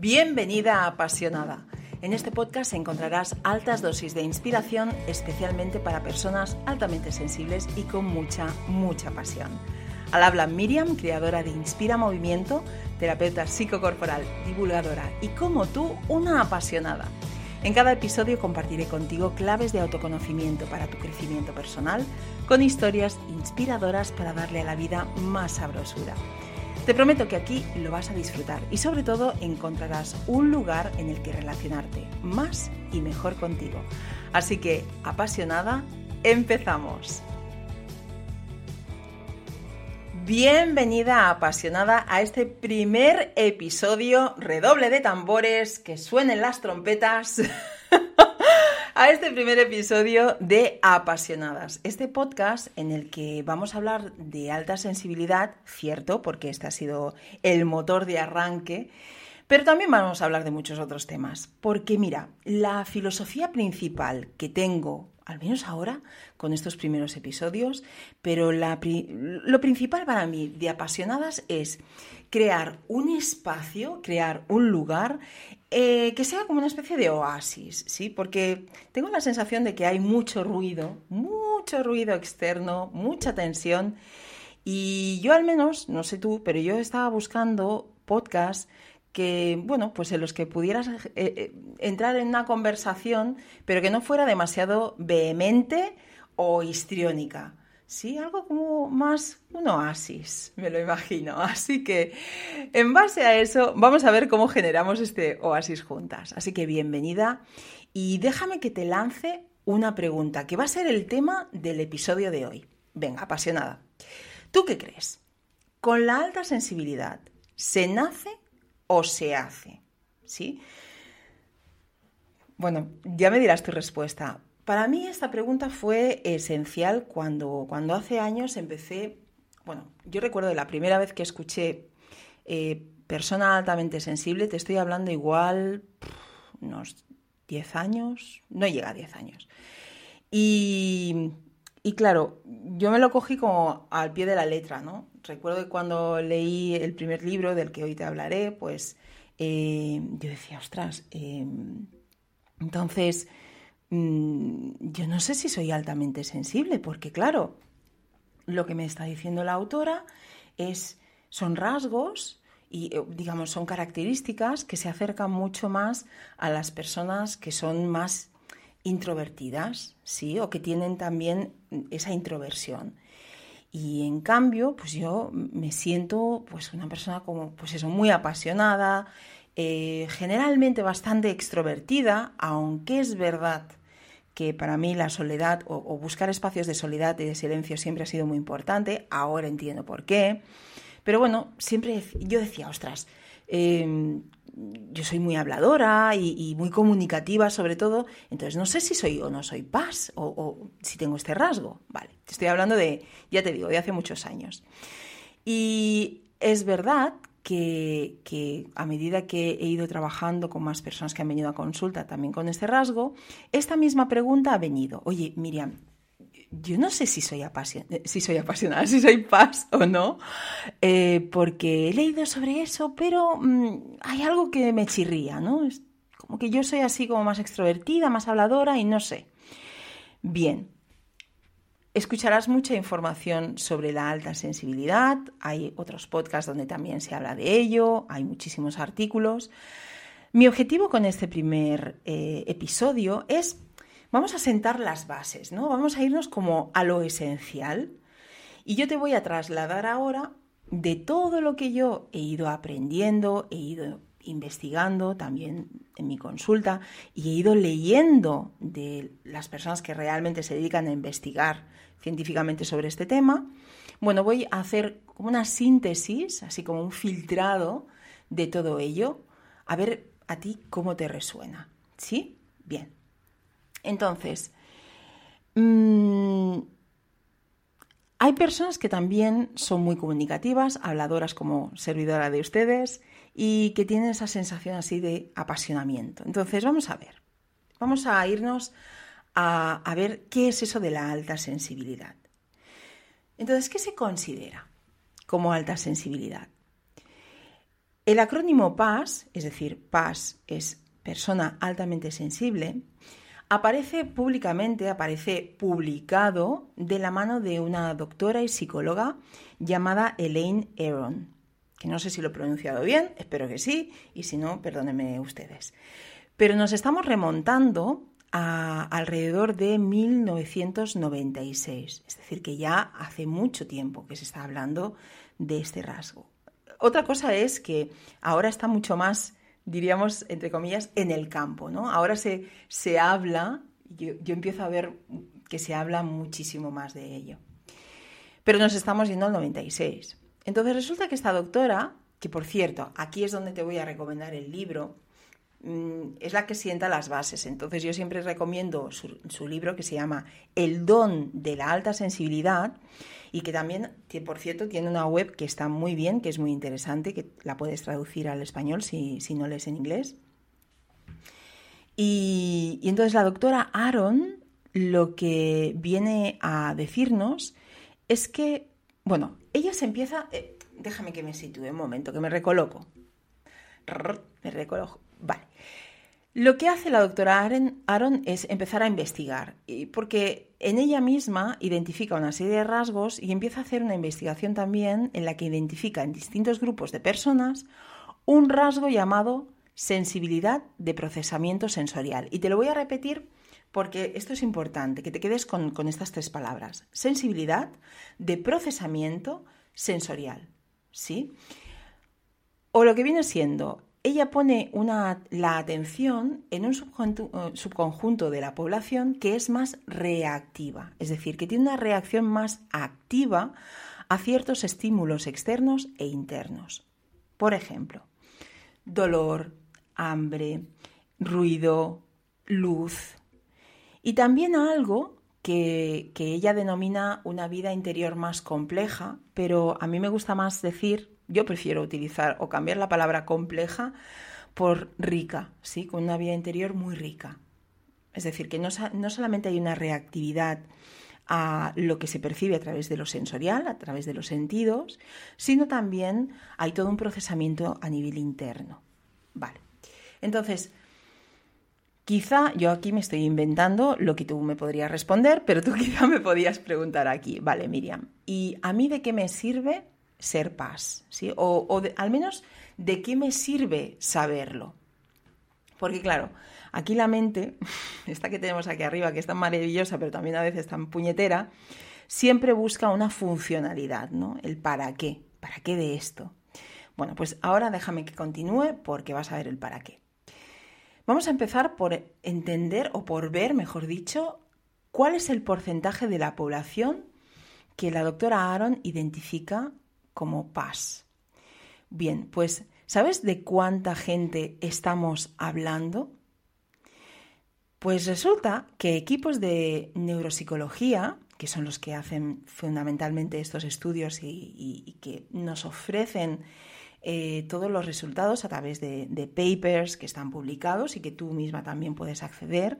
Bienvenida a Apasionada. En este podcast encontrarás altas dosis de inspiración, especialmente para personas altamente sensibles y con mucha, mucha pasión. Al habla Miriam, creadora de Inspira Movimiento, terapeuta psicocorporal, divulgadora y como tú, una apasionada. En cada episodio compartiré contigo claves de autoconocimiento para tu crecimiento personal, con historias inspiradoras para darle a la vida más sabrosura. Te prometo que aquí lo vas a disfrutar y sobre todo encontrarás un lugar en el que relacionarte más y mejor contigo. Así que, apasionada, empezamos. Bienvenida apasionada a este primer episodio, redoble de tambores, que suenen las trompetas. a este primer episodio de Apasionadas, este podcast en el que vamos a hablar de alta sensibilidad, cierto, porque este ha sido el motor de arranque, pero también vamos a hablar de muchos otros temas, porque mira, la filosofía principal que tengo, al menos ahora, con estos primeros episodios, pero lo principal para mí de apasionadas es crear un espacio, crear un lugar eh, que sea como una especie de oasis, ¿sí? Porque tengo la sensación de que hay mucho ruido, mucho ruido externo, mucha tensión. Y yo al menos, no sé tú, pero yo estaba buscando podcasts que, bueno, pues en los que pudieras eh, eh, entrar en una conversación, pero que no fuera demasiado vehemente o histriónica. Sí, algo como más un oasis, me lo imagino. Así que, en base a eso, vamos a ver cómo generamos este oasis juntas. Así que bienvenida y déjame que te lance una pregunta, que va a ser el tema del episodio de hoy. Venga, apasionada. ¿Tú qué crees? ¿Con la alta sensibilidad se nace o se hace? ¿Sí? Bueno, ya me dirás tu respuesta, para mí esta pregunta fue esencial cuando, cuando hace años empecé, bueno, yo recuerdo la primera vez que escuché eh, persona altamente sensible, te estoy hablando igual unos 10 años, no llega a 10 años. Y, claro, yo me lo cogí como al pie de la letra, ¿no? Recuerdo que cuando leí el primer libro del que hoy te hablaré, pues eh, yo decía, ostras, eh, entonces Mm, yo no sé si soy altamente sensible, porque claro, lo que me está diciendo la autora es, son rasgos y eh, digamos son características que se acercan mucho más a las personas que son más introvertidas, ¿sí? O que tienen también esa introversión. Y en cambio, pues yo me siento pues una persona como, pues eso, muy apasionada, eh, generalmente bastante extrovertida, aunque es verdad que para mí la soledad o, buscar espacios de soledad y de silencio siempre ha sido muy importante, ahora entiendo por qué, pero bueno, siempre yo decía, ostras, em, yo soy muy habladora y, muy comunicativa sobre todo, entonces no sé si soy o no soy paz o, o si tengo este rasgo, vale, estoy hablando de, ya te digo, de hace muchos años. Y es verdad que, a medida que he ido trabajando con más personas que han venido a consulta también con este rasgo, esta misma pregunta ha venido. Oye, Miriam, yo no sé si soy, si soy apasionada, si soy paz o no, eh, porque he leído sobre eso, pero mm, hay algo que me chirría, ¿no? Es como que yo soy así como más extrovertida, más habladora y no sé. Bien, Escucharás mucha información sobre la alta sensibilidad, hay otros podcasts donde también se habla de ello, hay muchísimos artículos. Mi objetivo con este primer eh, episodio es, vamos a sentar las bases, ¿no? Vamos a irnos como a lo esencial y yo te voy a trasladar ahora de todo lo que yo he ido aprendiendo, he ido investigando también en mi consulta y he ido leyendo de las personas que realmente se dedican a investigar científicamente sobre este tema, bueno, voy a hacer una síntesis, así como un filtrado de todo ello, a ver a ti cómo te resuena. ¿Sí? Bien. Entonces, mmm, hay personas que también son muy comunicativas, habladoras como servidora de ustedes y que tienen esa sensación así de apasionamiento. Entonces, vamos a ver. Vamos a irnos a, ver qué es eso de la alta sensibilidad. Entonces, ¿qué se considera como alta sensibilidad? El acrónimo PAS, es decir, PAS es persona altamente sensible, aparece públicamente, aparece publicado de la mano de una doctora y psicóloga llamada Elaine Aron, que no sé si lo he pronunciado bien, espero que sí, y si no, perdónenme ustedes. Pero nos estamos remontando alrededor de 1996, es decir, que ya hace mucho tiempo que se está hablando de este rasgo. Otra cosa es que ahora está mucho más diríamos, entre comillas, en el campo, ¿no? Ahora se, se habla, yo, empiezo a ver que se habla muchísimo más de ello. Pero nos estamos yendo al 96. Entonces resulta que esta doctora, que por cierto, aquí es donde te voy a recomendar el libro, es la que sienta las bases. Entonces yo siempre recomiendo su, libro que se llama El don de la alta sensibilidad y que también, por cierto, tiene una web que está muy bien, que es muy interesante, que la puedes traducir al español si, no lees en inglés. Y, entonces la doctora Aaron lo que viene a decirnos es que, bueno, ella se empieza, eh, déjame que me sitúe un momento, que me recoloco. Me recoloco. Lo que hace la doctora Aaron es empezar a investigar, porque en ella misma identifica una serie de rasgos y empieza a hacer una investigación también en la que identifica en distintos grupos de personas un rasgo llamado sensibilidad de procesamiento sensorial. Y te lo voy a repetir porque esto es importante, que te quedes con, con estas tres palabras. Sensibilidad de procesamiento sensorial. ¿Sí? O lo que viene siendo ella pone la atención en un eh, subconjunto de la población que es más reactiva, es decir, que tiene una reacción más activa a ciertos estímulos externos e internos. Por ejemplo, dolor, hambre, ruido, luz. Y también algo que, que ella denomina una vida interior más compleja, pero a mí me gusta más decir yo prefiero utilizar o cambiar la palabra compleja por rica, ¿sí? Con una vida interior muy rica. Es decir, que no, no solamente hay una reactividad a lo que se percibe a través de lo sensorial, a través de los sentidos, sino también hay todo un procesamiento a nivel interno. Vale. Entonces, quizá yo aquí me estoy inventando lo que tú me podrías responder, pero tú quizá me podías preguntar aquí. Vale, Miriam, ¿y a mí de qué me sirve ser paz, ¿sí? O, al menos de qué me sirve saberlo. Porque claro, aquí la mente, esta que tenemos aquí arriba, que es tan maravillosa, pero también a veces tan puñetera, siempre busca una funcionalidad, ¿no? El para qué, para qué de esto. Bueno, pues ahora déjame que continúe porque vas a ver el para qué. Vamos a empezar por entender o por ver, mejor dicho, cuál es el porcentaje de la población que la doctora Aaron identifica como paz. Bien, pues ¿sabes de cuánta gente estamos hablando? Pues resulta que equipos de neuropsicología, que son los que hacen fundamentalmente estos estudios y, que nos ofrecen eh, todos los resultados a través de, de, papers que están publicados y que tú misma también puedes acceder.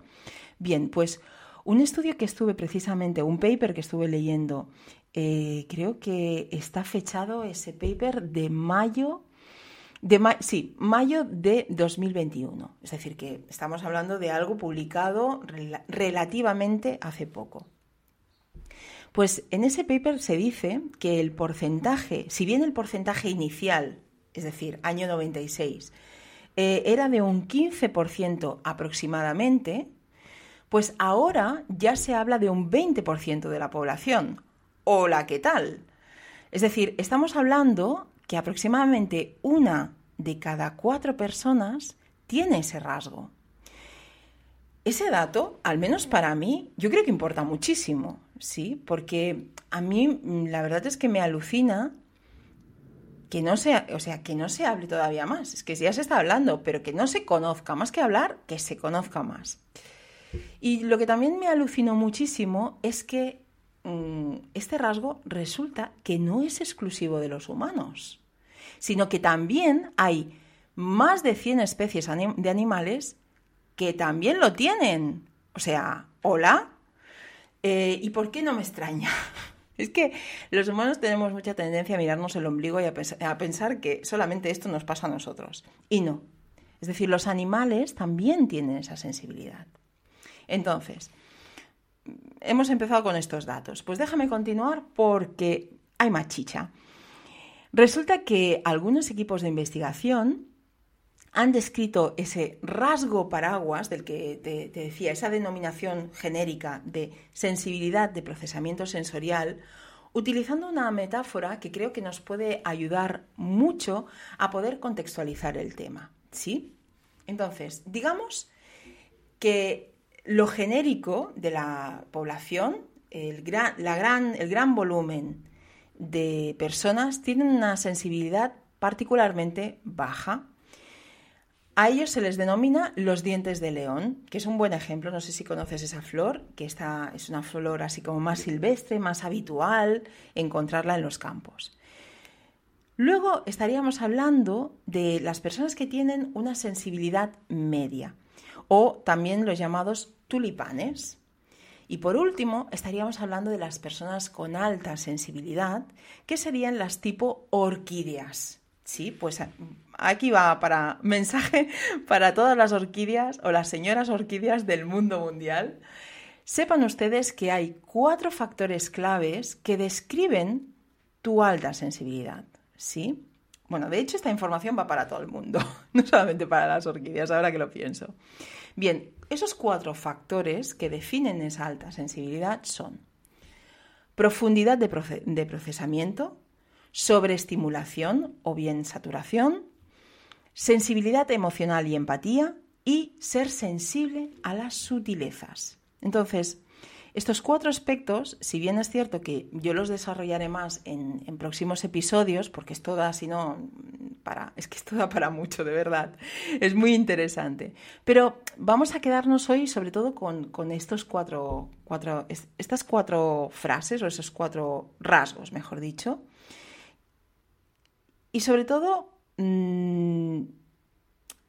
Bien, pues un estudio que estuve precisamente, un paper que estuve leyendo eh, creo que está fechado ese paper de mayo, de sí, mayo de 2021. Es decir, que estamos hablando de algo publicado relativamente hace poco. Pues en ese paper se dice que el porcentaje, si bien el porcentaje inicial, es decir, año 96, eh, era de un 15% aproximadamente, pues ahora ya se habla de un 20% de la población, hola, ¿qué tal? Es decir, estamos hablando que aproximadamente una de cada cuatro personas tiene ese rasgo. Ese dato, al menos para mí, yo creo que importa muchísimo, ¿sí? Porque a mí mm, la verdad es que me alucina que no se, o sea, que no se hable todavía más. Es que ya se está hablando, pero que no se conozca, más que hablar, que se conozca más. Y lo que también me alucinó muchísimo es que Mm, este rasgo resulta que no es exclusivo de los humanos, sino que también hay más de 100 especies de animales que también lo tienen. O sea, hola. Eh, ¿Y por qué no me extraña? Es que los humanos tenemos mucha tendencia a mirarnos el ombligo y a, pensar que solamente esto nos pasa a nosotros. Y no. Es decir, los animales también tienen esa sensibilidad. Entonces, hemos empezado con estos datos. Pues déjame continuar porque hay más chicha. Resulta que algunos equipos de investigación han descrito ese rasgo paraguas del que te, decía, esa denominación genérica de sensibilidad de procesamiento sensorial, utilizando una metáfora que creo que nos puede ayudar mucho a poder contextualizar el tema. ¿Sí? Entonces, digamos que lo genérico de la población, el gran, la gran, el gran volumen de personas tienen una sensibilidad particularmente baja a ellos se les denomina los dientes de león, que es un buen ejemplo. No sé si conoces esa flor, que es una flor así como más silvestre, más habitual encontrarla en los campos. Luego estaríamos hablando de las personas que tienen una sensibilidad media o también los llamados tulipanes. Y por último, estaríamos hablando de las personas con alta sensibilidad, que serían las tipo orquídeas. Sí, pues aquí va para mensaje para todas las orquídeas o las señoras orquídeas del mundo mundial. Sepan ustedes que hay cuatro factores claves que describen tu alta sensibilidad. ¿Sí? Bueno, de hecho esta información va para todo el mundo, no solamente para las orquídeas, ahora que lo pienso. Bien, esos cuatro factores que definen esa alta sensibilidad son profundidad de, procesamiento, sobreestimulación o bien saturación, sensibilidad emocional y empatía y ser sensible a las sutilezas. Entonces, estos cuatro aspectos, si bien es cierto que yo los desarrollaré más en, próximos episodios, porque esto da, si no, para, es que esto da para mucho, de verdad, es muy interesante. Pero vamos a quedarnos hoy sobre todo con, estos cuatro, cuatro, estas cuatro frases o esos cuatro rasgos, mejor dicho. Y sobre todo Mm,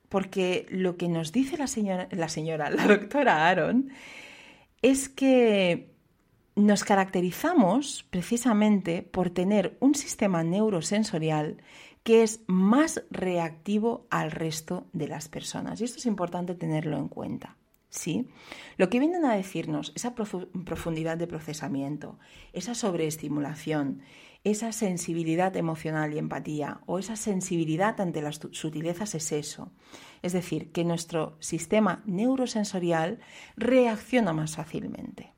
porque lo que nos dice la señora, la señora, la doctora Aaron, es que nos caracterizamos precisamente por tener un sistema neurosensorial que es más reactivo al resto de las personas. Y esto es importante tenerlo en cuenta. ¿Sí? Lo que vienen a decirnos, esa profundidad de procesamiento, esa sobreestimulación, esa sensibilidad emocional y empatía o esa sensibilidad ante las sutilezas es eso. Es decir, que nuestro sistema neurosensorial reacciona más fácilmente.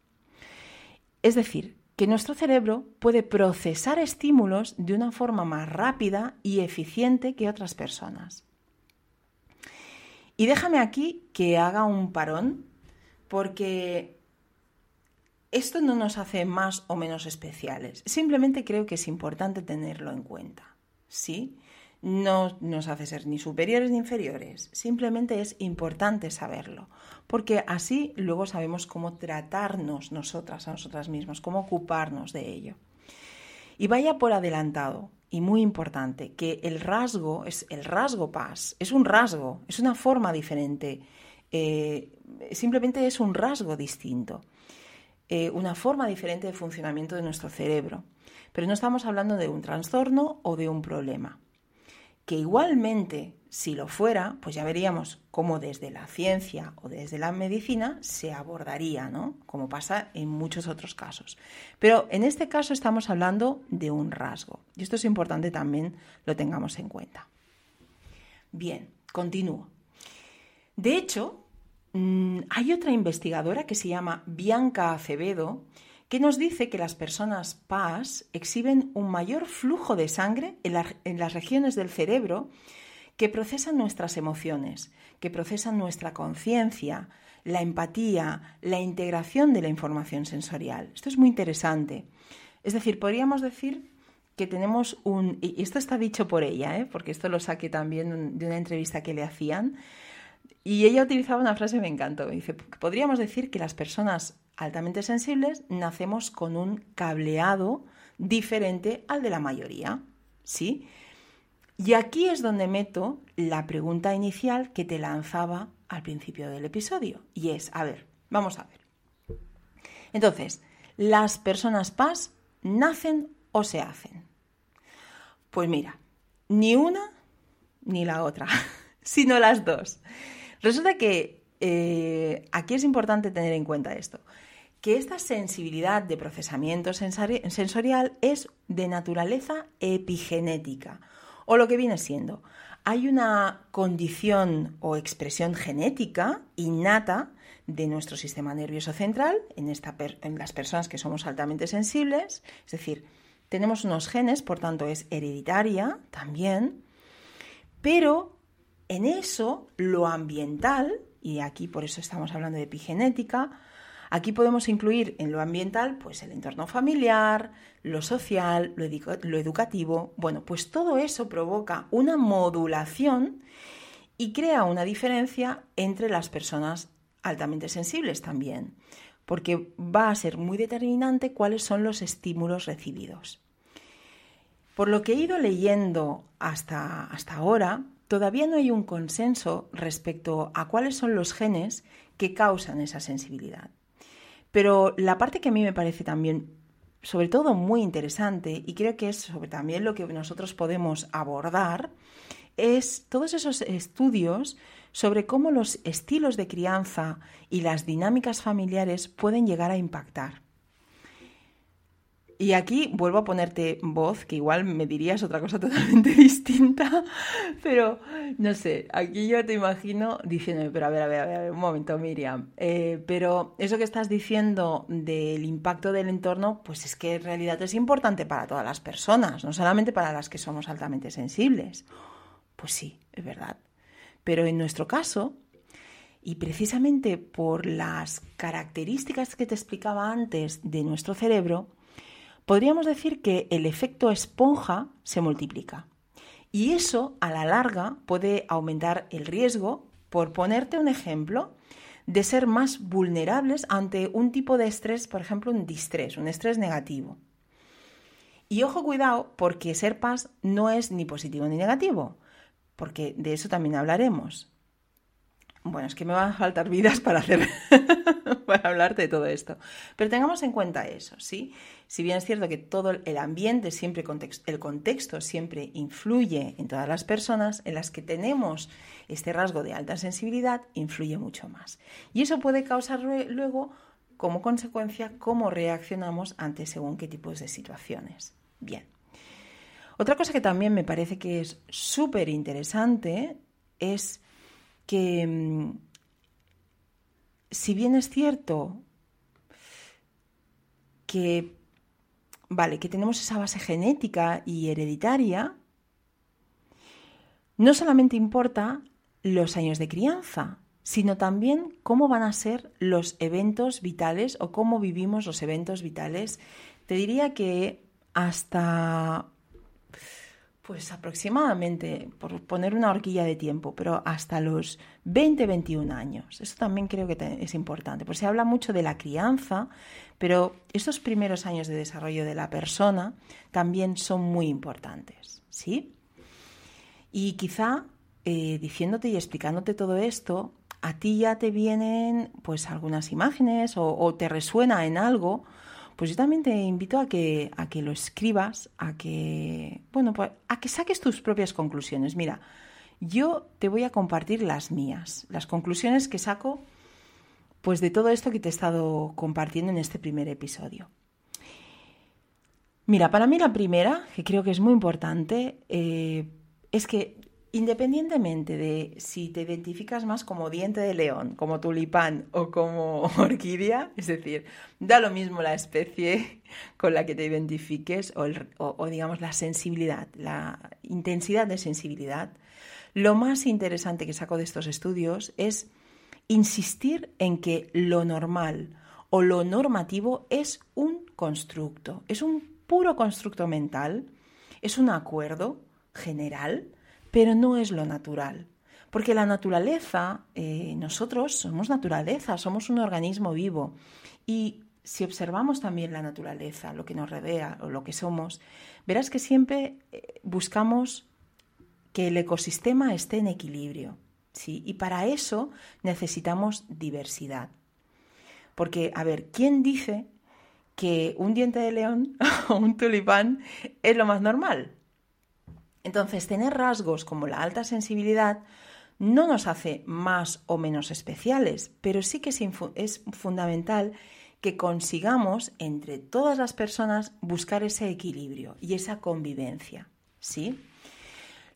Es decir, que nuestro cerebro puede procesar estímulos de una forma más rápida y eficiente que otras personas. Y déjame aquí que haga un parón, porque esto no nos hace más o menos especiales. Simplemente creo que es importante tenerlo en cuenta. ¿Sí? No nos hace ser ni superiores ni inferiores. Simplemente es importante saberlo. Porque así luego sabemos cómo tratarnos nosotras a nosotras mismas, cómo ocuparnos de ello. Y vaya por adelantado, y muy importante, que el rasgo es el rasgo paz, es un rasgo, es una forma diferente, eh, simplemente es un rasgo distinto. Eh, una forma diferente de funcionamiento de nuestro cerebro. Pero no estamos hablando de un trastorno o de un problema. Que igualmente, si lo fuera, pues ya veríamos cómo desde la ciencia o desde la medicina se abordaría, ¿no? Como pasa en muchos otros casos. Pero en este caso estamos hablando de un rasgo. Y esto es importante también lo tengamos en cuenta. Bien, continúo. De hecho, Mm, hay otra investigadora que se llama Bianca Acevedo que nos dice que las personas PAS exhiben un mayor flujo de sangre en, las regiones del cerebro que procesan nuestras emociones, que procesan nuestra conciencia, la empatía, la integración de la información sensorial. Esto es muy interesante. Es decir, podríamos decir que tenemos un, y esto está dicho por ella, ¿eh? porque esto lo saqué también de una entrevista que le hacían, y ella utilizaba una frase que me encantó. Dice, podríamos decir que las personas altamente sensibles nacemos con un cableado diferente al de la mayoría. ¿Sí? Y aquí es donde meto la pregunta inicial que te lanzaba al principio del episodio. Y es, a ver, vamos a ver. Entonces, las personas PAS nacen o se hacen? Pues mira, ni una ni la otra, sino las dos. Resulta que eh, aquí es importante tener en cuenta esto, que esta sensibilidad de procesamiento sensorial es de naturaleza epigenética, o lo que viene siendo, hay una condición o expresión genética innata de nuestro sistema nervioso central en, en las personas que somos altamente sensibles, es decir, tenemos unos genes, por tanto es hereditaria también, pero en eso lo ambiental, y aquí por eso estamos hablando de epigenética, Aquí podemos incluir en lo ambiental pues el entorno familiar, lo social, lo, educativo. Bueno, pues todo eso provoca una modulación y crea una diferencia entre las personas altamente sensibles también, porque va a ser muy determinante cuáles son los estímulos recibidos. Por lo que he ido leyendo hasta, hasta ahora, todavía no hay un consenso respecto a cuáles son los genes que causan esa sensibilidad. Pero la parte que a mí me parece también, sobre todo, muy interesante, y creo que es sobre también lo que nosotros podemos abordar, es todos esos estudios sobre cómo los estilos de crianza y las dinámicas familiares pueden llegar a impactar. Y aquí vuelvo a ponerte voz, que igual me dirías otra cosa totalmente distinta, pero no sé, aquí yo te imagino diciéndome, pero a ver, a ver, a ver, un momento, Miriam, eh, pero eso que estás diciendo del impacto del entorno, pues es que en realidad es importante para todas las personas, no solamente para las que somos altamente sensibles. Pues sí, es verdad. Pero en nuestro caso, y precisamente por las características que te explicaba antes de nuestro cerebro, podríamos decir que el efecto esponja se multiplica. Y eso, a la larga, puede aumentar el riesgo, por ponerte un ejemplo, de ser más vulnerables ante un tipo de estrés, por ejemplo, un distrés, un estrés negativo. Y ojo cuidado, porque ser paz no es ni positivo ni negativo, porque de eso también hablaremos. Bueno, es que me van a faltar vidas para hacer para hablarte de todo esto. Pero tengamos en cuenta eso, ¿sí? Si bien es cierto que todo el ambiente siempre el contexto siempre influye en todas las personas, en las que tenemos este rasgo de alta sensibilidad influye mucho más. Y eso puede causar luego como consecuencia cómo reaccionamos ante según qué tipos de situaciones. Bien. Otra cosa que también me parece que es súper interesante es que mm, si bien es cierto que, vale, que tenemos esa base genética y hereditaria, no solamente importa los años de crianza, sino también cómo van a ser los eventos vitales o cómo vivimos los eventos vitales. Te diría que hasta pues aproximadamente, por poner una horquilla de tiempo, pero hasta los 20-21 años. Eso también creo que es importante, pues se habla mucho de la crianza, pero estos primeros años de desarrollo de la persona también son muy importantes, ¿sí? Y quizá eh, diciéndote y explicándote todo esto, a ti ya te vienen pues algunas imágenes o te resuena en algo pues yo también te invito a que, a que lo escribas, a que, bueno, pues, a que saques tus propias conclusiones. Mira, yo te voy a compartir las mías, las conclusiones que saco pues de todo esto que te he estado compartiendo en este primer episodio. Mira, para mí la primera, que creo que es muy importante, eh, es que Independientemente de si te identificas más como diente de león, como tulipán o como orquídea, es decir, da lo mismo la especie con la que te identifiques o, digamos la sensibilidad, la intensidad de sensibilidad, lo más interesante que saco de estos estudios es insistir en que lo normal o lo normativo es un constructo, es un puro constructo mental, es un acuerdo general pero no es lo natural. Porque la naturaleza, eh, nosotros somos naturaleza, somos un organismo vivo. Y si observamos también la naturaleza, lo que nos rodea o lo que somos, verás que siempre eh, buscamos que el ecosistema esté en equilibrio. ¿sí? Y para eso necesitamos diversidad. Porque, a ver, ¿quién dice que un diente de león o un tulipán es lo más normal. Entonces, tener rasgos como la alta sensibilidad no nos hace más o menos especiales, pero sí que es, fundamental que consigamos entre todas las personas buscar ese equilibrio y esa convivencia, ¿sí?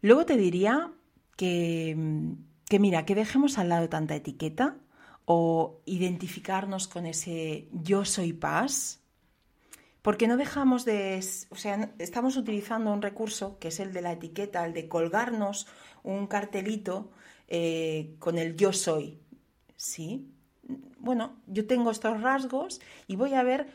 Luego te diría que, que mira, que dejemos al lado tanta etiqueta o identificarnos con ese yo soy paz, porque no dejamos de, o sea, estamos utilizando un recurso que es el de la etiqueta, el de colgarnos un cartelito eh, con el yo soy, ¿sí? Bueno, yo tengo estos rasgos y voy a ver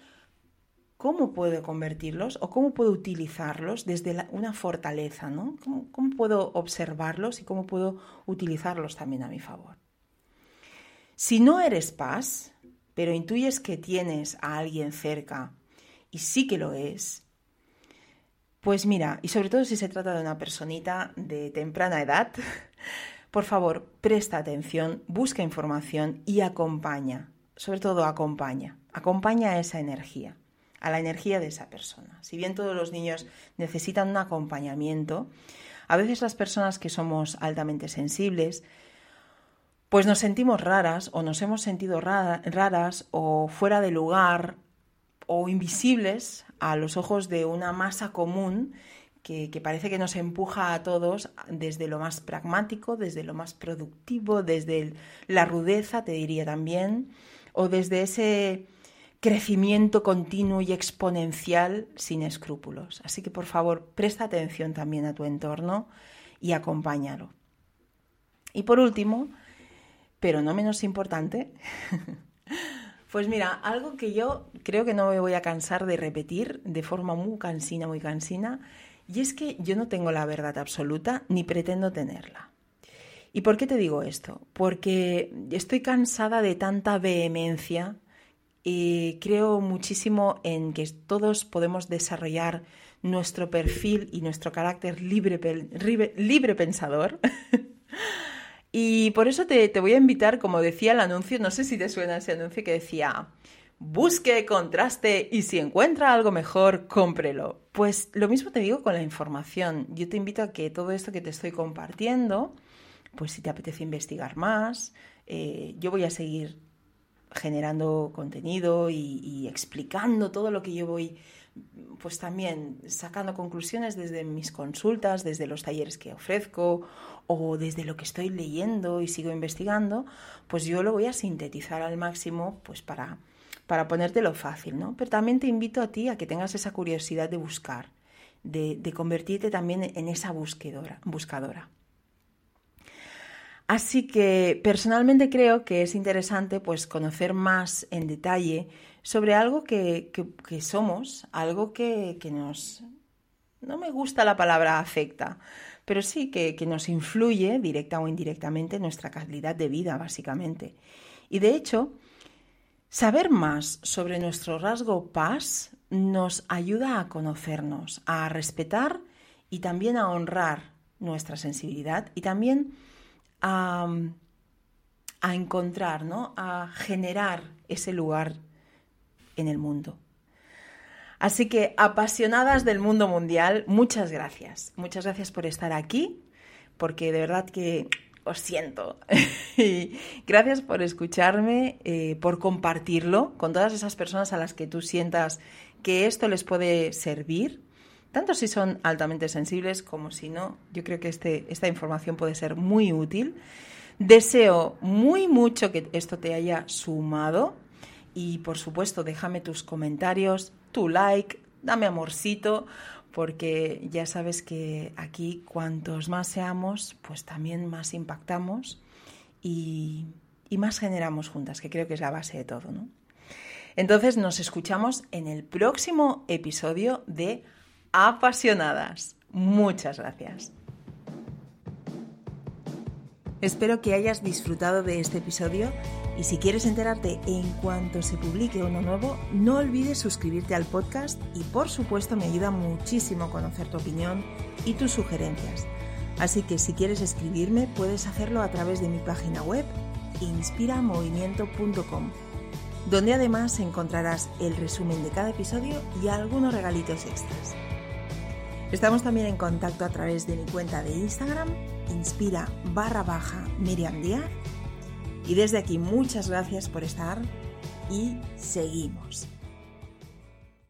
cómo puedo convertirlos o cómo puedo utilizarlos desde una fortaleza, ¿no? ¿Cómo, ¿Cómo puedo observarlos y cómo puedo utilizarlos también a mi favor? Si no eres paz, pero intuyes que tienes a alguien cerca y sí que lo es, pues mira, y sobre todo si se trata de una personita de temprana edad, por favor, presta atención, busca información y acompaña, sobre todo acompaña, acompaña a esa energía, a la energía de esa persona. Si bien todos los niños necesitan un acompañamiento, a veces las personas que somos altamente sensibles, pues nos sentimos raras o nos hemos sentido raras o fuera de lugar o invisibles a los ojos de una masa común que, parece que nos empuja a todos desde lo más pragmático, desde lo más productivo, desde la rudeza, te diría también, o desde ese crecimiento continuo y exponencial sin escrúpulos. Así que por favor, presta atención también a tu entorno y acompáñalo. Y por último, pero no menos importante, pues mira, algo que yo creo que no me voy a cansar de repetir de forma muy cansina, muy cansina, y es que yo no tengo la verdad absoluta ni pretendo tenerla. ¿Y por qué te digo esto? Porque estoy cansada de tanta vehemencia y creo muchísimo en que todos podemos desarrollar nuestro perfil y nuestro carácter libre, libre, pensador. y por eso te, te voy a invitar, como decía el anuncio, no sé si te suena ese anuncio que decía, busque, contraste y si encuentra algo mejor, cómprelo. Pues lo mismo te digo con la información. Yo te invito a que todo esto que te estoy compartiendo, pues si te apetece investigar más, eh, yo voy a seguir generando contenido y, explicando todo lo que yo voy, pues también sacando conclusiones desde mis consultas, desde los talleres que ofrezco o desde lo que estoy leyendo y sigo investigando, pues yo lo voy a sintetizar al máximo, pues para para ponértelo fácil, ¿no? Pero también te invito a ti a que tengas esa curiosidad de buscar, de, convertirte también en esa buscadora, buscadora. Así que personalmente creo que es interesante pues conocer más en detalle sobre algo que, somos, algo que, nos... No me gusta la palabra afecta, pero sí que, que nos influye directa o indirectamente en nuestra calidad de vida, básicamente. Y de hecho, Saber más sobre nuestro rasgo paz nos ayuda a conocernos, a respetar y también a honrar nuestra sensibilidad y también a, encontrar, ¿no? a generar ese lugar en el mundo. Así que, apasionadas del mundo mundial, muchas gracias. Muchas gracias por estar aquí, porque de verdad que os siento. gracias por escucharme, eh, por compartirlo con todas esas personas a las que tú sientas que esto les puede servir, tanto si son altamente sensibles como si no. Yo creo que este, esta información puede ser muy útil. Deseo muy mucho que esto te haya sumado y por supuesto déjame tus comentarios, tu like, dame amorcito porque ya sabes que aquí cuantos más seamos, pues también más impactamos y, más generamos juntas, que creo que es la base de todo, ¿no? Entonces nos escuchamos en el próximo episodio de Apasionadas. Muchas gracias. Espero que hayas disfrutado de este episodio y si quieres enterarte en cuanto se publique uno nuevo, no olvides suscribirte al podcast y por supuesto me ayuda muchísimo conocer tu opinión y tus sugerencias. Así que si quieres escribirme puedes hacerlo a través de mi página web inspiramovimiento.com. donde además encontrarás el resumen de cada episodio y algunos regalitos extras. Estamos también en contacto a través de mi cuenta de Instagram, inspira barra baja Miriam Díaz. Y desde aquí muchas gracias por estar y seguimos.